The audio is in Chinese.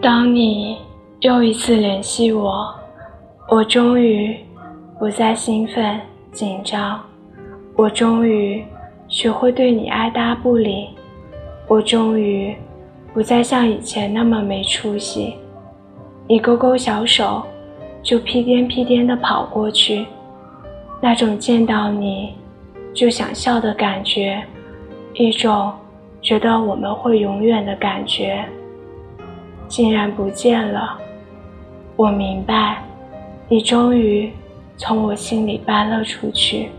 当你又一次联系我，我终于不再兴奋紧张，我终于学会对你爱答不理，我终于不再像以前那么没出息。你勾勾小手，就屁颠屁颠地跑过去，那种见到你就想笑的感觉，一种觉得我们会永远的感觉。竟然不见了，我明白，你终于从我心里搬了出去。